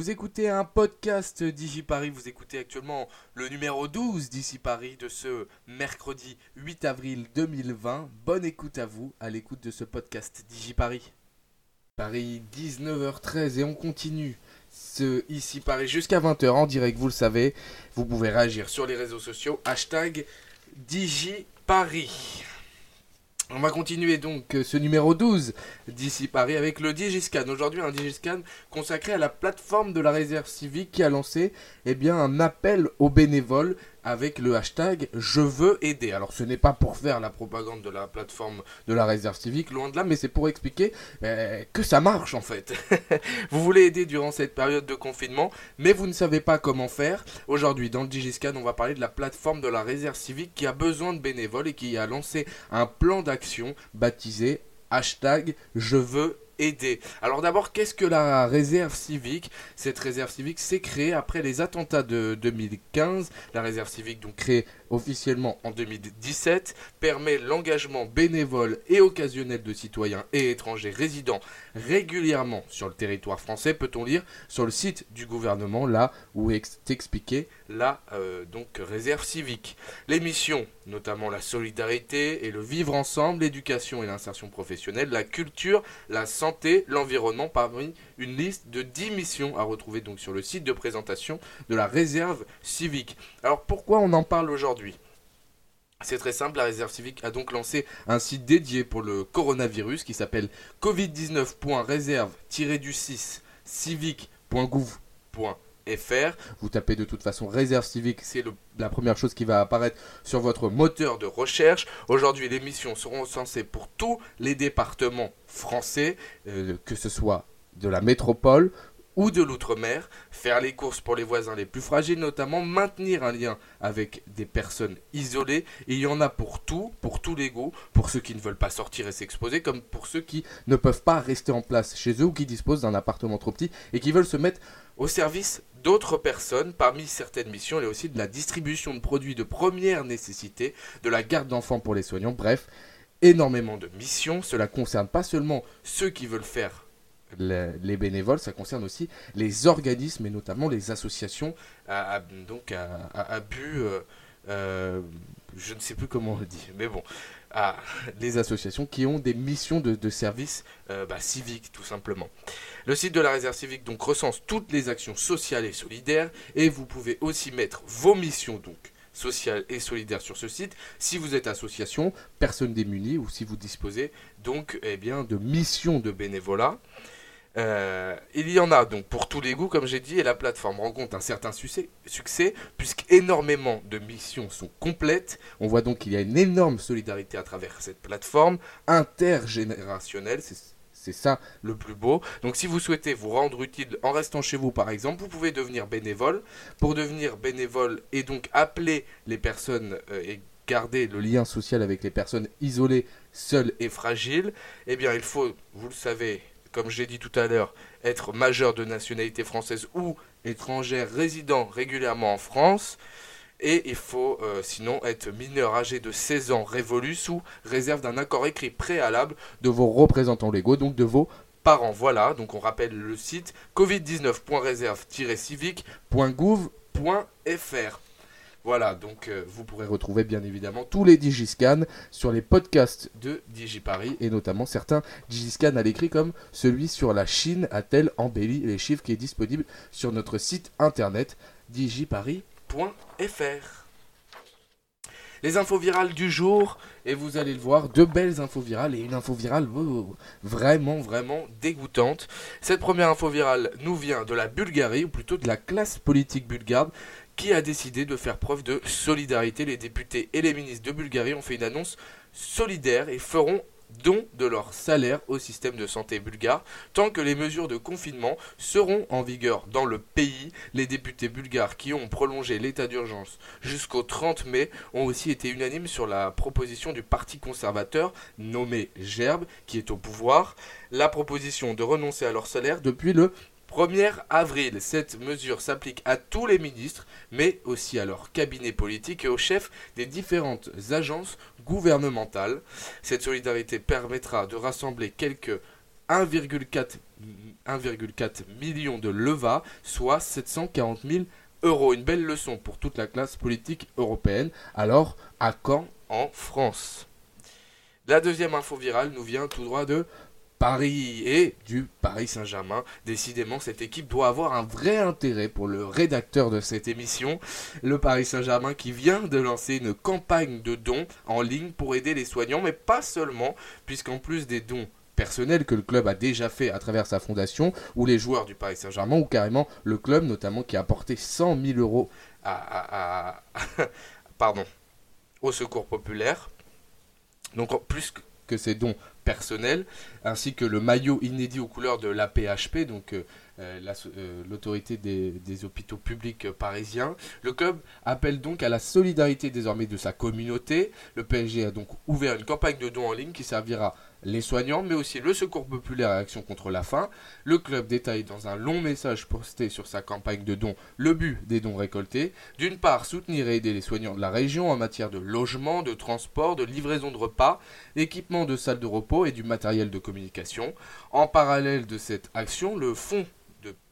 Vous écoutez un podcast d'Ici Paris, vous écoutez actuellement le numéro 12 d'Ici Paris de ce mercredi 8 avril 2020. Bonne écoute à vous, à l'écoute de ce podcast d'Ici Paris. Paris 19h13 et on continue ce Ici Paris jusqu'à 20h en direct, vous le savez. Vous pouvez réagir sur les réseaux sociaux, hashtag DigiParis. On va continuer donc euh, ce numéro 12 d'ici Paris avec le Digiscan. Aujourd'hui un Digiscan consacré à la plateforme de la réserve civique qui a lancé eh un appel aux bénévoles avec le hashtag je veux aider. Alors ce n'est pas pour faire la propagande de la plateforme de la réserve civique, loin de là, mais c'est pour expliquer euh, que ça marche en fait. vous voulez aider durant cette période de confinement, mais vous ne savez pas comment faire. Aujourd'hui dans le Digiscan, on va parler de la plateforme de la réserve civique qui a besoin de bénévoles et qui a lancé un plan d'action baptisé hashtag je veux aider. Alors d'abord, qu'est-ce que la réserve civique? Cette réserve civique s'est créée après les attentats de 2015. La réserve civique, donc créée officiellement en 2017, permet l'engagement bénévole et occasionnel de citoyens et étrangers résidant régulièrement sur le territoire français, peut-on lire sur le site du gouvernement, là où est expliqué la euh, donc, réserve civique. Les missions, notamment la solidarité et le vivre ensemble, l'éducation et l'insertion professionnelle, la culture, la santé, l'environnement, parmi une liste de 10 missions à retrouver donc sur le site de présentation de la réserve civique. Alors pourquoi on en parle aujourd'hui? C'est très simple, la réserve civique a donc lancé un site dédié pour le coronavirus qui s'appelle covid19.réserve-du6 civique.gouv.fr. Vous tapez de toute façon réserve civique, c'est la première chose qui va apparaître sur votre moteur de recherche. Aujourd'hui, les missions seront censées pour tous les départements français, euh, que ce soit de la métropole ou de l'outre-mer, faire les courses pour les voisins les plus fragiles, notamment maintenir un lien avec des personnes isolées. Il y en a pour tout, pour tous les goûts, pour ceux qui ne veulent pas sortir et s'exposer, comme pour ceux qui ne peuvent pas rester en place chez eux ou qui disposent d'un appartement trop petit et qui veulent se mettre au service d'autres personnes. Parmi certaines missions, il y a aussi de la distribution de produits de première nécessité, de la garde d'enfants pour les soignants, bref, énormément de missions. Cela concerne pas seulement ceux qui veulent faire les, bénévoles, ça concerne aussi les organismes et notamment les associations à, donc but, euh, euh, je ne sais plus comment on le dit, mais bon, les associations qui ont des missions de, service euh, bah, civique tout simplement. Le site de la réserve civique donc recense toutes les actions sociales et solidaires et vous pouvez aussi mettre vos missions donc sociales et solidaires sur ce site si vous êtes association, personne démunie ou si vous disposez donc eh bien, de missions de bénévolat. Euh, il y en a donc pour tous les goûts, comme j'ai dit, et la plateforme rencontre un certain succès, succès puisqu'énormément de missions sont complètes. On voit donc qu'il y a une énorme solidarité à travers cette plateforme intergénérationnelle. C'est ça le plus beau. Donc si vous souhaitez vous rendre utile en restant chez vous par exemple, vous pouvez devenir bénévole. Pour devenir bénévole et donc appeler les personnes euh, et garder le lien social avec les personnes isolées, seules et fragiles, eh bien il faut, vous le savez, comme j'ai dit tout à l'heure, être majeur de nationalité française ou étranger résidant régulièrement en France. Et il faut euh, sinon être mineur âgé de 16 ans révolu sous réserve d'un accord écrit préalable de vos représentants légaux, donc de vos parents. Voilà, donc on rappelle le site covid19.réserve-civique.gouv.fr. Voilà, donc euh, vous pourrez retrouver bien évidemment tous les Digiscans sur les podcasts de DigiParis et notamment certains Digiscans à l'écrit comme celui sur la Chine a-t-elle embelli les chiffres qui est disponible sur notre site internet digiparis.fr. Les infos virales du jour, et vous allez le voir, deux belles infos virales et une info virale oh, vraiment, vraiment dégoûtante. Cette première info virale nous vient de la Bulgarie, ou plutôt de la classe politique bulgare, qui a décidé de faire preuve de solidarité. Les députés et les ministres de Bulgarie ont fait une annonce solidaire et feront don de leur salaire au système de santé bulgare tant que les mesures de confinement seront en vigueur dans le pays. Les députés bulgares qui ont prolongé l'état d'urgence jusqu'au 30 mai ont aussi été unanimes sur la proposition du Parti conservateur nommé Gerbe qui est au pouvoir. La proposition de renoncer à leur salaire depuis le 1er avril. Cette mesure s'applique à tous les ministres, mais aussi à leurs cabinets politiques et aux chefs des différentes agences gouvernementales. Cette solidarité permettra de rassembler quelques 1,4 million de leva, soit 740 000 euros. Une belle leçon pour toute la classe politique européenne. Alors, à quand en France? La deuxième info virale nous vient tout droit de Paris et du Paris Saint-Germain. Décidément, cette équipe doit avoir un vrai intérêt pour le rédacteur de cette émission, le Paris Saint-Germain qui vient de lancer une campagne de dons en ligne pour aider les soignants, mais pas seulement, puisqu'en plus des dons personnels que le club a déjà fait à travers sa fondation, ou les joueurs du Paris Saint-Germain, ou carrément le club notamment qui a apporté 100 000 euros à, au secours populaire. Donc plus que ces dons personnels, ainsi que le maillot inédit aux couleurs de l'APHP, donc euh, euh, euh, l'autorité des, des, hôpitaux publics parisiens. Le club appelle donc à la solidarité désormais de sa communauté. Le PSG a donc ouvert une campagne de dons en ligne qui servira les soignants, mais aussi le Secours populaire et Action contre la faim. Le club détaille dans un long message posté sur sa campagne de dons le but des dons récoltés. D'une part, soutenir et aider les soignants de la région en matière de logement, de transport, de livraison de repas, d'équipement de salles de repos et du matériel de communication. En parallèle de cette action, le fonds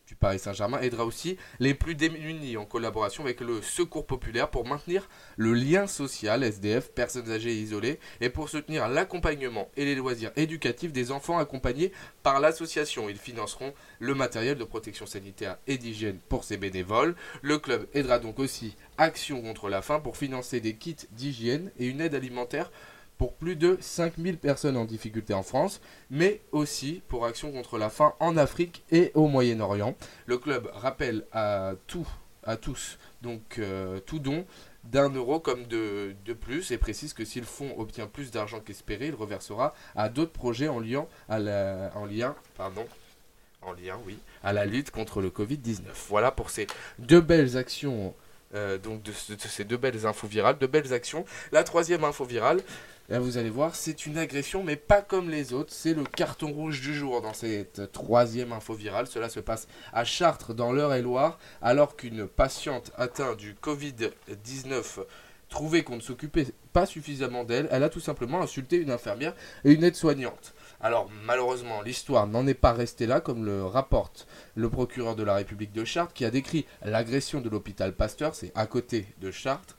du Paris Saint-Germain aidera aussi les plus démunis en collaboration avec le Secours populaire pour maintenir le lien social SDF, personnes âgées isolées, et pour soutenir l'accompagnement et les loisirs éducatifs des enfants accompagnés par l'association. Ils financeront le matériel de protection sanitaire et d'hygiène pour ces bénévoles. Le club aidera donc aussi Action contre la faim pour financer des kits d'hygiène et une aide alimentaire pour plus de 5000 personnes en difficulté en France, mais aussi pour Action contre la faim en Afrique et au Moyen-Orient. Le club rappelle à, tout, à tous donc euh, tout don d'un euro comme de, de, plus et précise que si le fonds obtient plus d'argent qu'espéré, il reversera à d'autres projets en lien, à la, en lien, pardon, en lien, oui, à la lutte contre le Covid-19. Voilà pour ces deux belles actions, euh, donc de, de, ces deux belles infos virales, de belles actions. La troisième info virale, Là, vous allez voir, c'est une agression, mais pas comme les autres. C'est le carton rouge du jour dans cette troisième info virale. Cela se passe à Chartres, dans l'Eure-et-Loire, alors qu'une patiente atteinte du Covid-19 trouvait qu'on ne s'occupait pas suffisamment d'elle, elle a tout simplement insulté une infirmière et une aide-soignante. Alors malheureusement, l'histoire n'en est pas restée là, comme le rapporte le procureur de la République de Chartres, qui a décrit l'agression de l'hôpital Pasteur, c'est à côté de Chartres,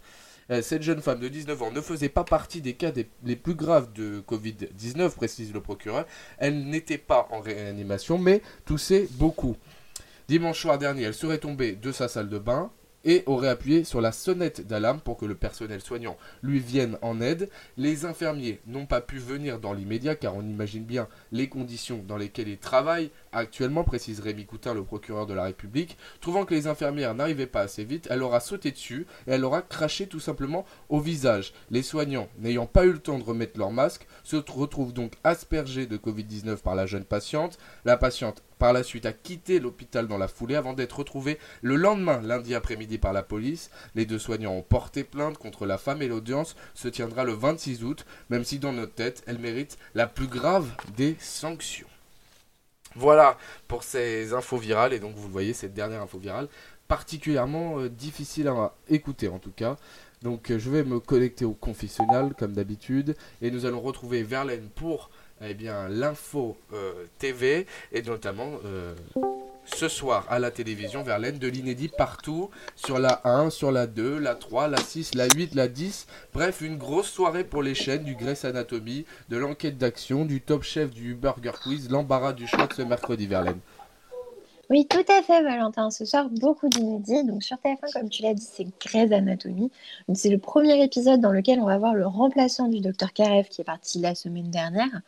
cette jeune femme de 19 ans ne faisait pas partie des cas les plus graves de Covid-19, précise le procureur. Elle n'était pas en réanimation, mais toussait beaucoup. Dimanche soir dernier, elle serait tombée de sa salle de bain et aurait appuyé sur la sonnette d'alarme pour que le personnel soignant lui vienne en aide. Les infirmiers n'ont pas pu venir dans l'immédiat car on imagine bien les conditions dans lesquelles ils travaillent actuellement, précise Rémi Coutin, le procureur de la République. Trouvant que les infirmières n'arrivaient pas assez vite, elle aura sauté dessus et elle aura craché tout simplement au visage. Les soignants, n'ayant pas eu le temps de remettre leur masque, se retrouvent donc aspergés de Covid-19 par la jeune patiente. La patiente par la suite a quitté l'hôpital dans la foulée avant d'être retrouvée le lendemain, lundi après-midi, par la police. Les deux soignants ont porté plainte contre la femme et l'audience se tiendra le 26 août, même si dans notre tête, elle mérite la plus grave des sanctions. Voilà pour ces infos virales, et donc vous le voyez, cette dernière info virale, particulièrement euh, difficile à écouter en tout cas. Donc euh, je vais me connecter au confessionnal comme d'habitude, et nous allons retrouver Verlaine pour eh bien, l'info euh, TV et notamment ce soir à la télévision Verlaine de l'inédit partout sur la 1, sur la 2, la 3, la 6, la 8, la 10. Bref, une grosse soirée pour les chaînes du Grèce Anatomy, de l'enquête d'action, du Top Chef, du Burger Quiz, l'embarras du choix de ce mercredi Verlaine. Oui, tout à fait, Valentin. Ce soir, beaucoup d'inédits. Donc, sur TF1, comme tu l'as dit, c'est Grey's Anatomy. C'est le premier épisode dans lequel on va voir le remplaçant du docteur Karev qui est parti la semaine dernière.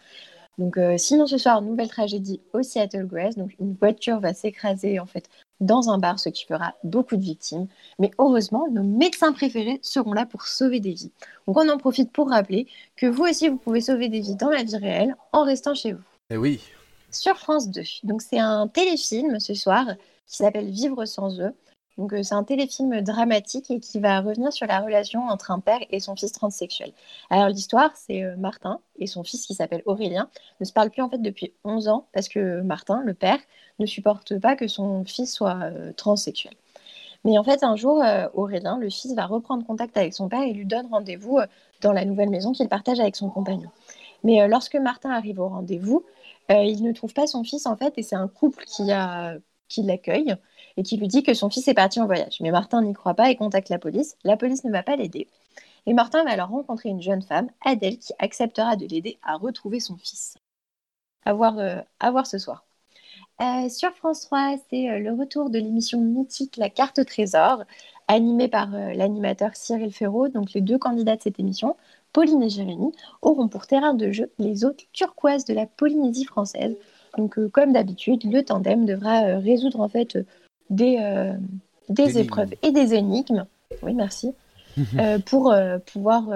Donc, euh, sinon, ce soir, nouvelle tragédie au Seattle Grace. Donc, une voiture va s'écraser, en fait, dans un bar, ce qui fera beaucoup de victimes. Mais heureusement, nos médecins préférés seront là pour sauver des vies. Donc, on en profite pour rappeler que vous aussi, vous pouvez sauver des vies dans la vie réelle en restant chez vous. Eh oui, sur France 2. Donc c'est un téléfilm ce soir qui s'appelle Vivre sans eux. Donc euh, c'est un téléfilm dramatique et qui va revenir sur la relation entre un père et son fils transsexuel. Alors l'histoire, c'est euh, Martin et son fils qui s'appelle Aurélien ne se parlent plus en fait depuis 11 ans parce que Martin, le père, ne supporte pas que son fils soit euh, transsexuel. Mais en fait, un jour, Aurélien, le fils, va reprendre contact avec son père et lui donne rendez-vous dans la nouvelle maison qu'il partage avec son compagnon. Mais lorsque Martin arrive au rendez-vous, il ne trouve pas son fils en fait, et c'est un couple qui, l'accueille et qui lui dit que son fils est parti en voyage. Mais Martin n'y croit pas et contacte la police. La police ne va pas l'aider. Et Martin va alors rencontrer une jeune femme, Adèle, qui acceptera de l'aider à retrouver son fils. À voir, à voir ce soir. Euh, sur France 3, c'est euh, le retour de l'émission mythique La carte trésor, animée par euh, l'animateur Cyril Ferraud. Donc les deux candidats de cette émission, Pauline et Jérémy, auront pour terrain de jeu les eaux turquoises de la Polynésie française. Donc comme d'habitude, le tandem devra résoudre en fait des, des épreuves et des énigmes. Oui, merci. pour pouvoir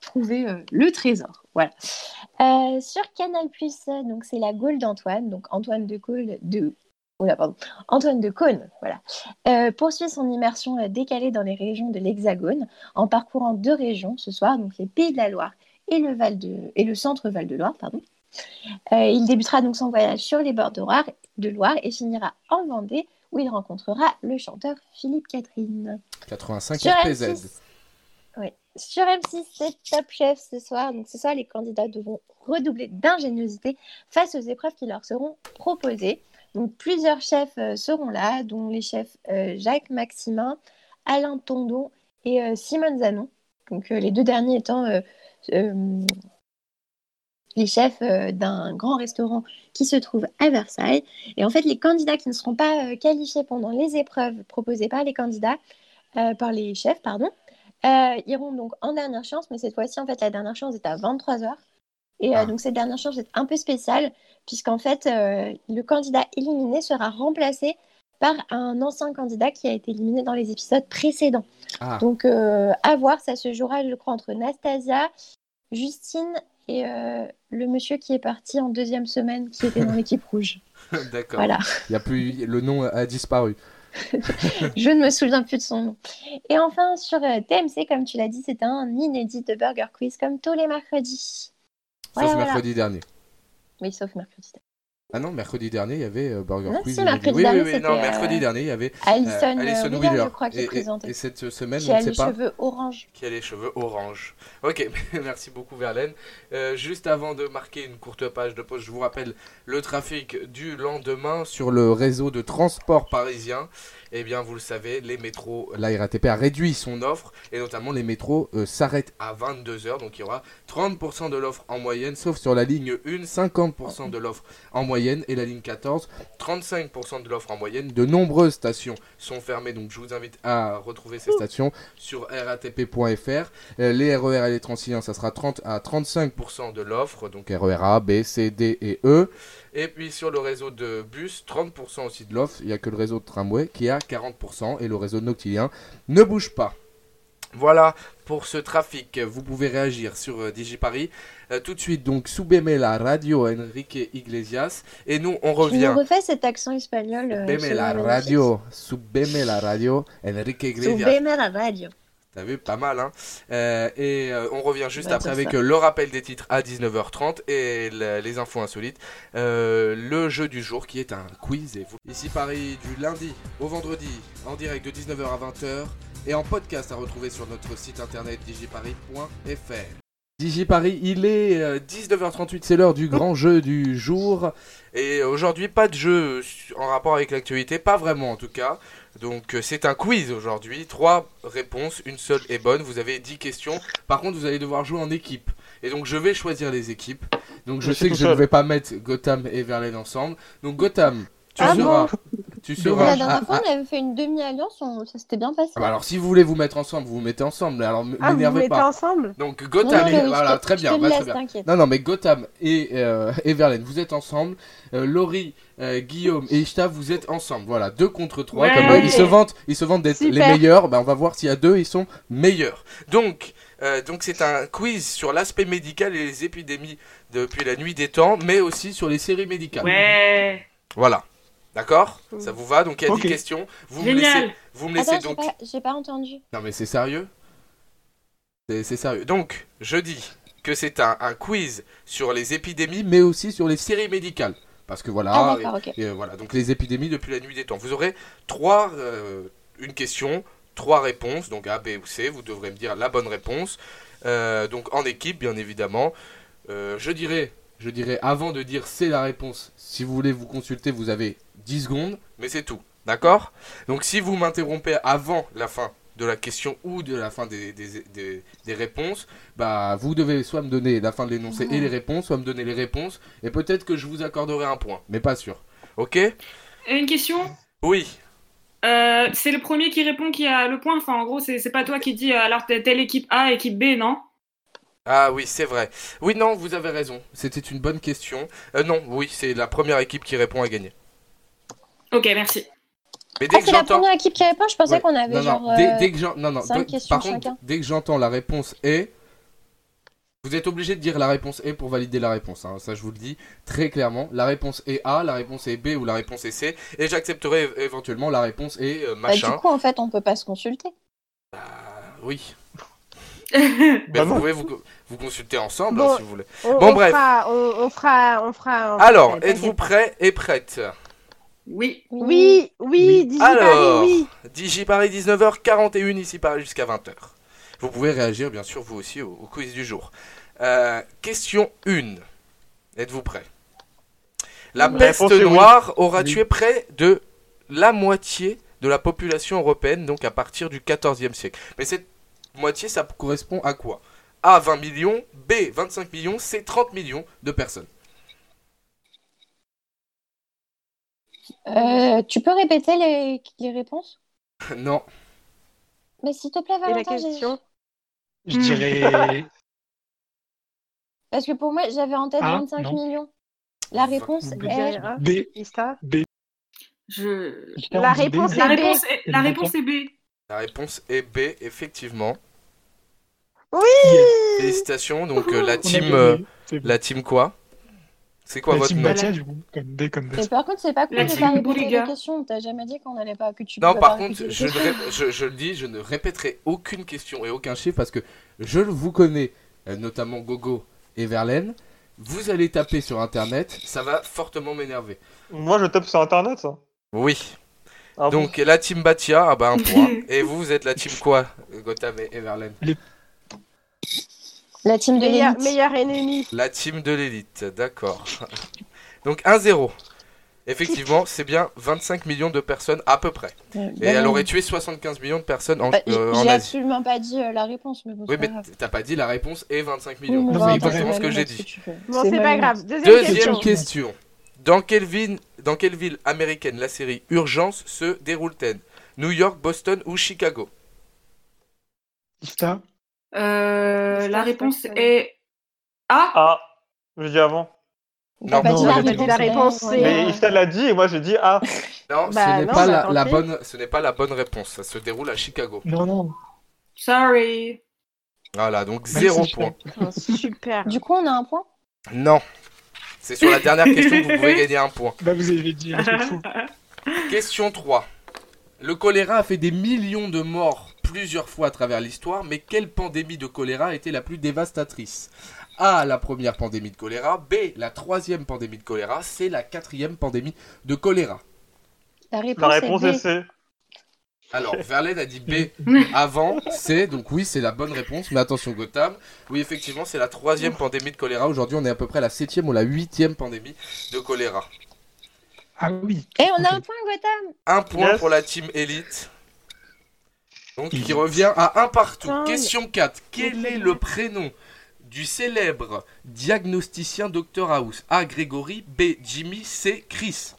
trouver le trésor. Voilà. Euh, sur Canal donc c'est la Gaule d'Antoine, donc Antoine de Gaulle de pardon. Antoine de Caunes, voilà, euh, poursuit son immersion euh, décalée dans les régions de l'Hexagone en parcourant deux régions ce soir, donc les Pays de la Loire et le, Val de, et le centre Val de Loire. Pardon. Il débutera donc son voyage sur les bords de Loire, de Loire et finira en Vendée où il rencontrera le chanteur Philippe Catherine. 85 RPZ. Oui. Sur M6, c'est Top Chef ce soir. Donc ce soir, les candidats devront redoubler d'ingéniosité face aux épreuves qui leur seront proposées. Donc plusieurs chefs euh, seront là, dont les chefs euh, Jacques Maximin, Alain Tondo et euh, Simone Zanon. Donc les deux derniers étant les chefs d'un grand restaurant qui se trouve à Versailles. Et en fait, les candidats qui ne seront pas qualifiés pendant les épreuves proposées par les candidats, par les chefs, pardon, euh, iront donc en dernière chance, mais cette fois-ci, en fait, la dernière chance est à 23h. Et euh, ah. donc, cette dernière chance est un peu spéciale, puisqu'en fait, euh, le candidat éliminé sera remplacé par un ancien candidat qui a été éliminé dans les épisodes précédents. Ah. Donc, à voir, ça se jouera, je crois, entre Nastasia, Justine et le monsieur qui est parti en deuxième semaine, qui était dans l'équipe rouge. D'accord. Voilà. Il y a plus, le nom a disparu. je ne me souviens plus de son nom. Et enfin, sur euh, TMC, comme tu l'as dit, c'est un inédit de Burger Quiz, comme tous les mercredis. Sauf mercredi dernier. Oui, sauf mercredi dernier. Ah non, mercredi dernier, il y avait euh, Burger Quiz. mercredi oui, oui, oui, non, mercredi dernier, il y avait Alison, Alison Wheeler, je crois, qui et, présentait. Et, cette semaine, qui on a ne sait les cheveux orange. Qui a les cheveux orange. Ok, merci beaucoup, Verlaine. Euh, juste avant de marquer une courte page de pause, je vous rappelle le trafic du lendemain sur le réseau de transport parisien eh bien, vous le savez, les métros, la RATP a réduit son offre et notamment les métros euh, s'arrêtent à 22h. Donc il y aura 30% de l'offre en moyenne, sauf sur la ligne 1, 50% de l'offre en moyenne et la ligne 14, 35% de l'offre en moyenne. De nombreuses stations sont fermées, donc je vous invite à retrouver ces stations sur ratp.fr. Euh, les RER et les Transiliens, ça sera 30 à 35% de l'offre, donc RER A, B, C, D et E. Et puis sur le réseau de bus, 30% aussi de l'offre. Il n'y a que le réseau de tramway qui à 40% et le réseau noctilien ne bouge pas. Voilà pour ce trafic. Vous pouvez réagir sur euh, DigiParis. Euh, tout de suite, donc, Subeme la radio Enrique Iglesias. Et nous, on revient. Tu refais cet accent espagnol. Euh, Subeme la radio. Subeme la radio Enrique Iglesias. Subeme la radio. T'as vu, pas mal, hein euh, Et euh, on revient juste après avec euh, le rappel des titres à 19h30 et les infos insolites. le jeu du jour qui est un quiz. Et vous... Ici Paris du lundi au vendredi en direct de 19h à 20h et en podcast à retrouver sur notre site internet digiparis.fr. DigiParis, il est 19h38, c'est l'heure du grand jeu du jour. Et aujourd'hui, pas de jeu en rapport avec l'actualité, pas vraiment en tout cas. Donc euh, c'est un quiz aujourd'hui, trois réponses, une seule est bonne, vous avez 10 questions. Par contre vous allez devoir jouer en équipe. Et donc je vais choisir les équipes. Donc je sais que je ne vais pas mettre Gotham et Verlaine ensemble. Donc Gotham, tu ah seras... Tu seras... La dernière fois, on avait fait une demi-alliance, ça s'était bien passé. Ah bah alors, si vous voulez vous mettre ensemble, vous vous mettez ensemble. Alors, ah, vous vous mettez ensemble Donc, Gotham, et... voilà, très bien, bah, très bien. Non, non, mais Gotham et, euh, et Verlaine, vous êtes ensemble. Euh, Laurie, euh, Guillaume et Ishta, vous êtes ensemble. Voilà, deux contre trois. comme, euh, ils se vantent, ils se vantent d'être les meilleurs. Bah, on va voir s'il y a deux, ils sont meilleurs. Donc, euh, donc c'est un quiz sur l'aspect médical et les épidémies depuis la nuit des temps, mais aussi sur les séries médicales. Ouais. Voilà. D'accord Ça vous va Donc il y a 10 questions. Vous me laissez, vous me laissez donc. J'ai pas, entendu. Non mais c'est sérieux C'est sérieux. Donc, je dis que c'est un, quiz sur les épidémies, mais aussi sur les séries médicales. Parce que voilà, ah, voilà, donc les épidémies depuis la nuit des temps. Vous aurez trois, euh, une question, trois réponses, donc A, B ou C. Vous devrez me dire la bonne réponse. Euh, donc en équipe, bien évidemment. euh, je dirais, je dirais, avant de dire c'est la réponse, si vous voulez vous consulter, vous avez 10 secondes, mais c'est tout. D'accord? Donc si vous m'interrompez avant la fin de la question ou de la fin des, des, des, des réponses, bah vous devez soit me donner la fin de l'énoncé et les réponses, soit me donner les réponses, et peut-être que je vous accorderai un point, mais pas sûr. Ok? Une question? Oui. Euh, c'est le premier qui répond qui a le point. Enfin, en gros, c'est c'est pas toi qui dis euh, alors telle équipe A, équipe B, non? Ah oui, c'est vrai. Oui, non, vous avez raison. C'était une bonne question. Euh, non, oui, c'est la première équipe qui répond à gagner. Ok, merci. Mais dès Ah, que c'est la j'entends... première équipe qui répond. Je pensais Ouais. qu'on avait non, genre. non, dès, euh, dès que j'en- non, non, cinq dès- questions par contre, chacun. dès que j'entends la réponse est, vous êtes obligé de dire la réponse est pour valider la réponse. hein. Ça, je vous le dis très clairement. La réponse est A, la réponse est B ou la réponse est C, et j'accepterai é- éventuellement la réponse est euh, bah, du machin. coup, en fait, on peut pas se consulter. Ah, oui. Mais Bah vous pouvez vous, vous consulter ensemble Bon. hein, si vous voulez. On, Bon, on bref. Fera, on, on fera, on fera. on Alors, êtes-vous prêts et prêtes? Oui. Oui, oui, Oui. Digi Alors. Paris, oui. Digi Paris 19h41 ici Paris jusqu'à 20h. Vous pouvez réagir bien sûr vous aussi au, au quiz du jour. Euh, question 1. Êtes-vous prêts? La La peste oui. noire aura Oui. tué près de la moitié de la population européenne, donc à partir du 14e siècle. Mais cette moitié, ça correspond à quoi? A 20 millions, B 25 millions, C 30 millions de personnes. Euh, tu peux répéter les, les réponses? Non, Mais s'il te plaît, Et la Valentin. question? Je dirais. Parce que pour moi, j'avais en tête Ah, 25 non. millions. La réponse B. Est. B. Ista Je... La réponse B. La B. réponse est, la réponse est B. la réponse est B, effectivement. Oui Félicitations, donc euh, la team... euh. La team quoi? C'est quoi La votre Mathia, du coup, comme B comme. Et par contre, c'est pas cool de pas répéter les questions. T'as jamais dit qu'on allait pas que tu Non, par pas contre, les je, le dis, je ne répéterai aucune question et aucun chiffre parce que je vous connais, euh, notamment Gogo et Verlaine. Vous allez taper sur internet, ça va fortement m'énerver. Moi, je tape sur internet, ça. Oui. Ah bon Donc la team Batia, ah bah un point. et vous, vous êtes la team quoi, Gotham et et Verlaine? La team de l'élite. meilleur ennemi. La team de l'élite, d'accord. Donc 1-0. Effectivement, c'est bien 25 millions de personnes à peu près. Euh, Et elle aurait tué 75 millions de personnes en, Bah, euh, J'ai en Asie. absolument pas dit euh, la réponse, mais bon, Oui, mais t'as pas dit la réponse est 25 Oui, millions. c'est exactement ce que j'ai dit. Bon, C'est pas grave. Deuxième, Deuxième question. question. Dans quelle ville, dans quelle ville américaine la série Urgence se déroule-t-elle? New York, Boston ou Chicago? Ista. Euh, la réponse est A. Ah, je dis avant. Non, pas non, dit la a dit réponse. la réponse, ouais, c'est- Mais. Ista l'a dit et moi j'ai dit ah. Non, Bah ce n'est pas bah la, bonne, ce n'est pas la bonne réponse. Ça se déroule à Chicago. Non, non. Sorry. Voilà, donc Merci, zéro Ista. point. Oh, Super. Du coup, on a un point? Non. C'est sur la dernière question que vous pouvez gagner un point. Bah, vous avez dit un truc fou. Question 3. Le choléra a fait des millions de morts plusieurs fois à travers l'histoire, mais quelle pandémie de choléra a été la plus dévastatrice? A. La première pandémie de choléra. B. La troisième pandémie de choléra. C. La quatrième pandémie de choléra. La réponse, La réponse est. C. Alors, Verlaine a dit B avant, C, donc oui, c'est la bonne réponse, mais attention Gotham. Oui, effectivement, c'est la troisième pandémie de choléra. Aujourd'hui, on est à peu près à la septième ou la huitième pandémie de choléra. Ah oui. Et on a un point, Gotham Un point Yes. pour la team élite. Donc, qui revient à un partout. Question 4. Quel est le prénom du célèbre diagnosticien Dr House? A. Grégory, B. Jimmy, C. Chris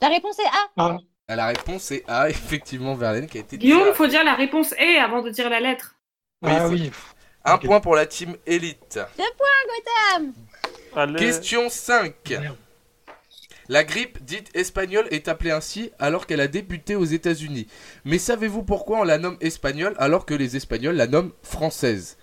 La réponse est A. Ah, Ah, La réponse est A, effectivement, Verlaine, qui a été Guillaume, tirée. faut dire la réponse est avant de dire la lettre. Oui, ah oui. Un point pour la team élite. Allez. Question 5. Merde. La grippe dite espagnole est appelée ainsi alors qu'elle a débuté aux États-Unis. Mais savez-vous pourquoi on la nomme espagnole alors que les Espagnols la nomment française?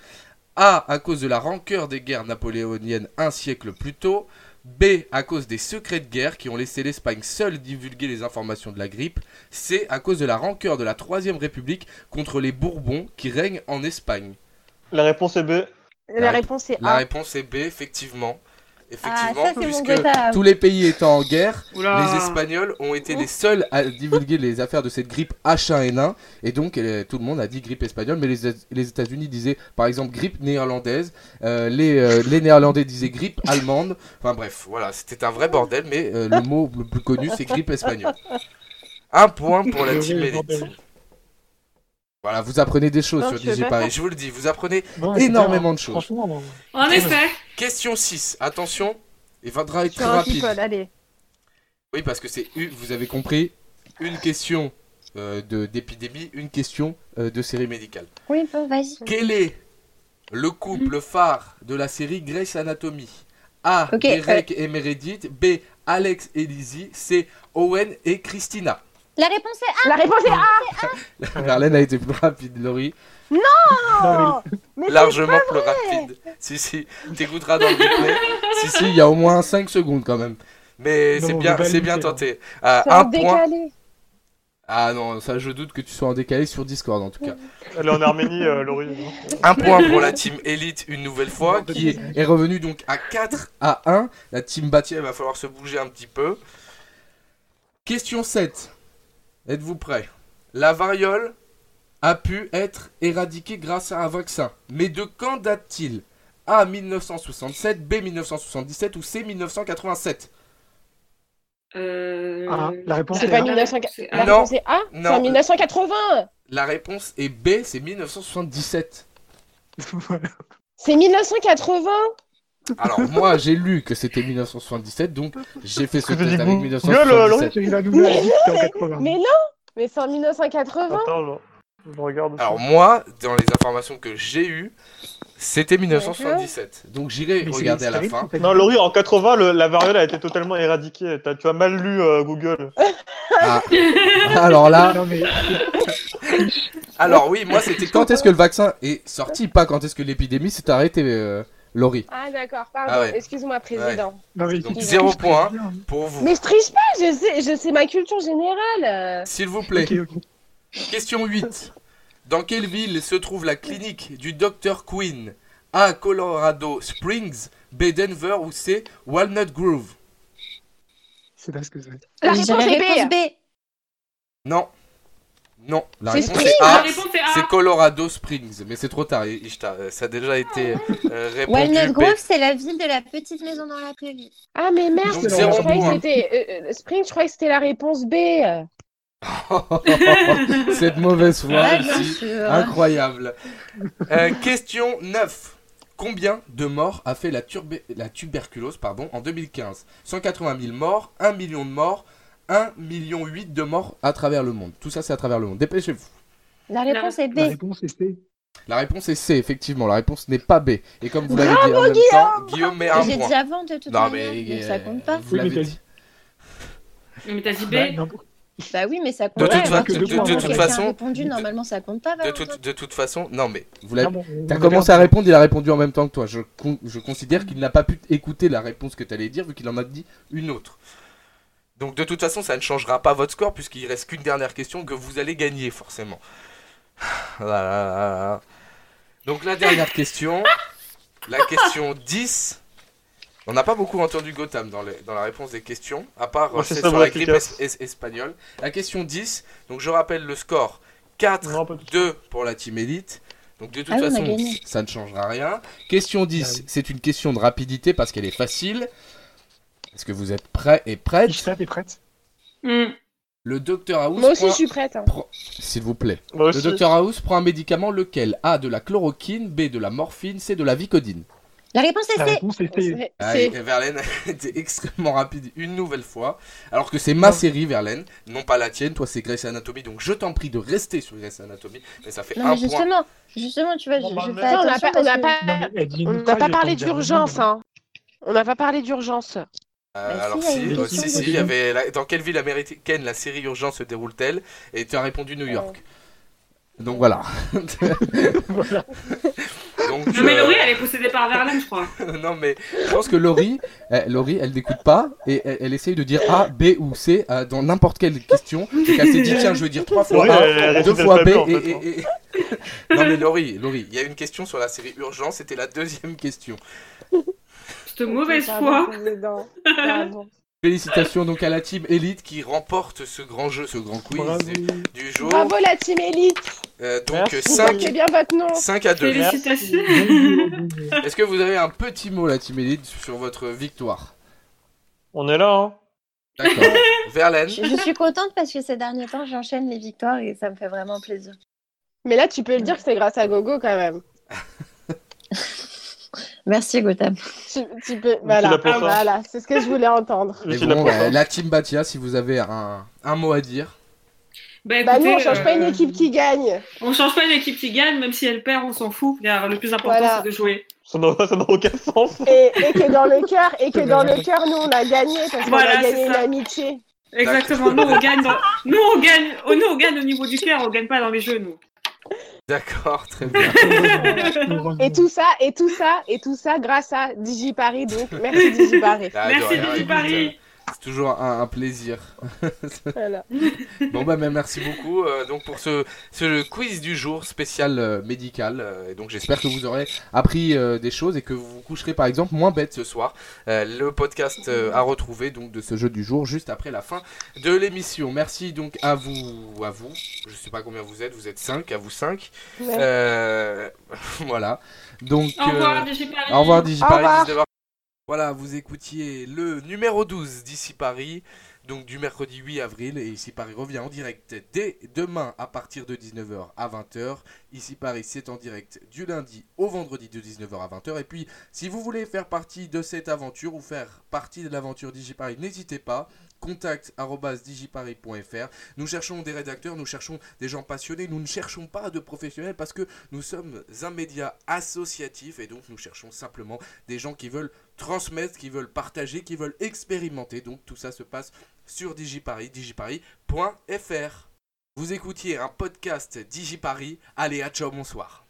A. À cause de la rancœur des guerres napoléoniennes un siècle plus tôt. B. À cause des secrets de guerre qui ont laissé l'Espagne seule divulguer les informations de la grippe. C. À cause de la rancœur de la Troisième République contre les Bourbons qui règnent en Espagne. La réponse est B. La La- réponse est La A. réponse est B, effectivement. Effectivement, Ah, ça, puisque Gotham. tous les pays étant en guerre, Oula. les Espagnols ont été les seuls à divulguer les affaires de cette grippe H1N1 et donc euh, tout le monde a dit grippe espagnole mais les, les États-Unis disaient par exemple grippe néerlandaise, euh, les, euh, les Néerlandais disaient grippe allemande, enfin bref, voilà, c'était un vrai bordel mais euh, le mot le plus connu c'est grippe espagnole. Un point pour la team élite. Voilà, vous apprenez des choses Non, sur DJ Paris, je vous le dis, vous apprenez énormément bien, de choses. Franchement, non. En effet. Question 6, attention, il faudra être Sur très rapide. people, allez. Oui, parce que c'est vous avez compris, une question euh, de d'épidémie, une question euh, de série médicale. Oui, bon, vas-y. Quel est le couple phare de la série Grey's Anatomy? A. Ok, Derek et Meredith, B. Alex et Lizzie, C. Owen et Christina. La réponse est La réponse est A. Verlaine a été plus rapide, Laurie. Non, Mais Largement plus rapide. Si, si, t'écouteras dans le replay. si, si, il y a au moins 5 secondes quand même. Mais c'est bien, c'est bien limiter, tenté. Un point. décalé. Ah non, ça je doute que tu sois en décalé sur Discord en tout cas. Elle est en Arménie, euh, Laurie. Un point pour la team Elite une nouvelle fois, qui est, est revenue donc à 4 à 1. La team Bâti, il va falloir se bouger un petit peu. Question 7. Êtes-vous prêts? La variole a pu être éradiquée grâce à un vaccin. Mais de quand date-t-il? A 1967, B 1977 ou C 1987 Euh... Ah, la réponse C'est est pas A. 1900 C'est La A. Non. réponse est A? Non. C'est en 1980 La réponse est B, c'est 1977. Voilà. C'est 1980 Alors moi j'ai lu que c'était 1977, donc j'ai fait ce test avec Google, 1977. Laurie La nouvelle a dit que c'était en 80. Mais non Mais c'est en 1980 Attends, je, je regarde. aussi. Alors moi, dans les informations que j'ai eues, c'était 1977. Donc j'irai regarder à la fin. Non, Laurie, en 80, le- la variole a été totalement éradiquée. T'as- tu as mal lu euh, Google. Ah. Alors là, Non, mais alors oui, moi c'était quand est-ce que le vaccin est sorti, pas quand est-ce que l'épidémie s'est arrêtée, euh, Laurie. Ah d'accord, pardon, Ah ouais. excuse-moi président. non, mais Donc, zéro point. Pour vous, Mais je triche pas, je sais, je sais ma culture générale. s'il vous plaît. Question 8. Dans quelle ville se trouve la clinique du Dr Queen A. Colorado Springs, B. Denver ou C. Walnut Grove? C'est pas ce que c'est. La Je réponse est réponse B. B. Non. Non, la C'est réponse Springs. est La A. réponse est C'est. Colorado Springs, mais c'est trop tard, Ishtar. Ça a déjà été euh, répondu. Walnut. Grove, c'est la ville de la petite maison dans la prairie. Ah mais merde, Donc, je zéro croyais que point. c'était euh, euh, Spring, je croyais que c'était la réponse B. Cette mauvaise foi. Incroyable. Euh, question 9. Combien de morts a fait la, turbe- la tuberculose pardon, en 2015 180 000 morts, 1 million de morts, 1 million 8 de morts à travers le monde. Tout ça, c'est à travers le monde. Dépêchez-vous. La réponse est B. La réponse est C. La réponse est C, effectivement. La réponse n'est pas B. Et comme vous l'avez dit en même temps, Guillaume met un J'ai point. dit avant de toute Non, manière, mais donc euh, ça compte pas. vous l'avez t'as dit. Mais t'as dit B. Bah, Bah oui, mais ça compte De pas. toute si de- de toute a façon- répondu, normalement ça compte pas. De, toute- de toute façon, non mais vous Ah l'avez. on T'as a commencé à répondre, il a répondu en même temps que toi. Je, con- je considère qu'il n'a pas pu écouter la réponse que tu allais dire vu qu'il en a dit une autre. Donc de toute façon, ça ne changera pas votre score puisqu'il reste qu'une dernière question que vous allez gagner forcément. Voilà. Donc la dernière question, la question 10. On n'a pas beaucoup entendu Gotham dans, les- dans la réponse des questions, à part Moi, c'est celle sur la grippe efficace. es- es- espagnole. La question 10, donc je rappelle le score 4 Non, pas tout de suite. 2 pour la team élite. Donc de toute Ah façon, ça ne changera rien. Question 10, Ah oui. c'est une question de rapidité parce qu'elle est facile. Est-ce que vous êtes prêts et prêtes Ishta, t'es prête Hmm. Le docteur House Moi aussi, prend- je suis prête. hein. S'il vous plaît. Moi Le docteur House prend un médicament lequel? A de la chloroquine, B de la morphine, C de la vicodine. La réponse est La C. réponse est C. C'est- Ah, Verlaine été extrêmement rapide une nouvelle fois. Alors que c'est ma Non. série, Verlaine, non pas la tienne. Toi, c'est Grey's Anatomy. Donc je t'en prie de rester sur Grey's Anatomy. Mais ça fait Non, un mais point. justement, justement, tu vois, Bon, je, je mais- fais Attends, on n'a attention pas, on pas, on parlé d'urgence. Hein. On n'a pas parlé d'urgence. Euh, Bah, alors si, il y a si, euh, si, y avait la- dans quelle ville américaine la série Urgence se déroule-t-elle? Et tu as répondu New York. Donc voilà. Voilà. Donc, Non, mais euh, Laurie, elle est possédée par Verlaine, je crois. non mais je pense que Laurie, euh, Laurie, elle n'écoute pas et elle, elle essaye de dire A, B ou C euh, dans n'importe quelle question. Et qu'elle s'est dit tiens je vais dire trois fois Laurie, elle- elle A, deux récite fois B et, et- Non mais Laurie, Laurie, il y a une question sur la série Urgence, c'était la deuxième question. Mauvaise foi. Félicitations donc à la team Elite qui remporte ce grand jeu, ce grand quiz Bravo. du, jour. Bravo la team élite. Euh, donc Merci. Vous 5, portez bien votre nom. 5 à 2. Félicitations. Est-ce que vous avez un petit mot la team Elite sur votre victoire? On est là, hein. D'accord. Verlaine Je, je suis contente parce que ces derniers temps, j'enchaîne les victoires et ça me fait vraiment plaisir. Mais là, tu peux le dire que c'est grâce à Gogo quand même. Merci Gotham. Tu, tu peux... Voilà, ça. voilà, c'est ce que je voulais entendre. Bon, euh, ça. la team Batia, si vous avez un, un mot à dire. Bah, Bah nous, on change pas une euh, équipe qui gagne. On change pas une équipe qui gagne, même si elle perd, on s'en fout. Car le plus important, Voilà. c'est de jouer. Ça n'a aucun sens. Et, et que dans le cœur, et que dans le cœur, nous, on a gagné parce qu'on Voilà, a c'est gagné une ça. amitié. Exactement. Nous, on gagne. dans- Nous, on gagne. Oh, nous, on gagne au niveau du cœur. On gagne pas dans les jeux, nous. D'accord, très bien. Et tout ça, et tout ça, et tout ça grâce à DigiParis. Donc, merci DigiParis. Ah, de Merci, rien, C'est toujours un, un plaisir. Voilà. Bon bah mais merci beaucoup euh, donc pour ce, ce quiz du jour spécial euh, médical Euh, et donc j'espère que vous aurez appris euh, des choses et que vous vous coucherez par exemple moins bête ce soir. Euh, le podcast euh, à retrouver donc de ce jeu du jour juste après la fin de l'émission. Merci donc à vous à vous. Je sais pas combien vous êtes, vous êtes 5 à vous 5. Ouais. Euh, voilà. Donc Au revoir, euh, Digi Paris. au revoir Digi Paris, revoir. 19h. Voilà, vous écoutiez le numéro 12 d'ici Paris, donc du mercredi 8 avril, et ici Paris revient en direct dès demain à partir de 19h à 20h. Ici Paris, c'est en direct du lundi au vendredi de 19h à 20h. Et puis, si vous voulez faire partie de cette aventure ou faire partie de l'aventure DigiParis, n'hésitez pas. Contact arobase digiparis.fr. Nous cherchons des rédacteurs, nous cherchons des gens passionnés, nous ne cherchons pas de professionnels parce que nous sommes un média associatif et donc nous cherchons simplement des gens qui veulent transmettre, qui veulent partager, qui veulent expérimenter. Donc tout ça se passe sur Digiparis, digiparis.fr. Vous écoutiez un podcast Digiparis. Allez, à ciao, bonsoir.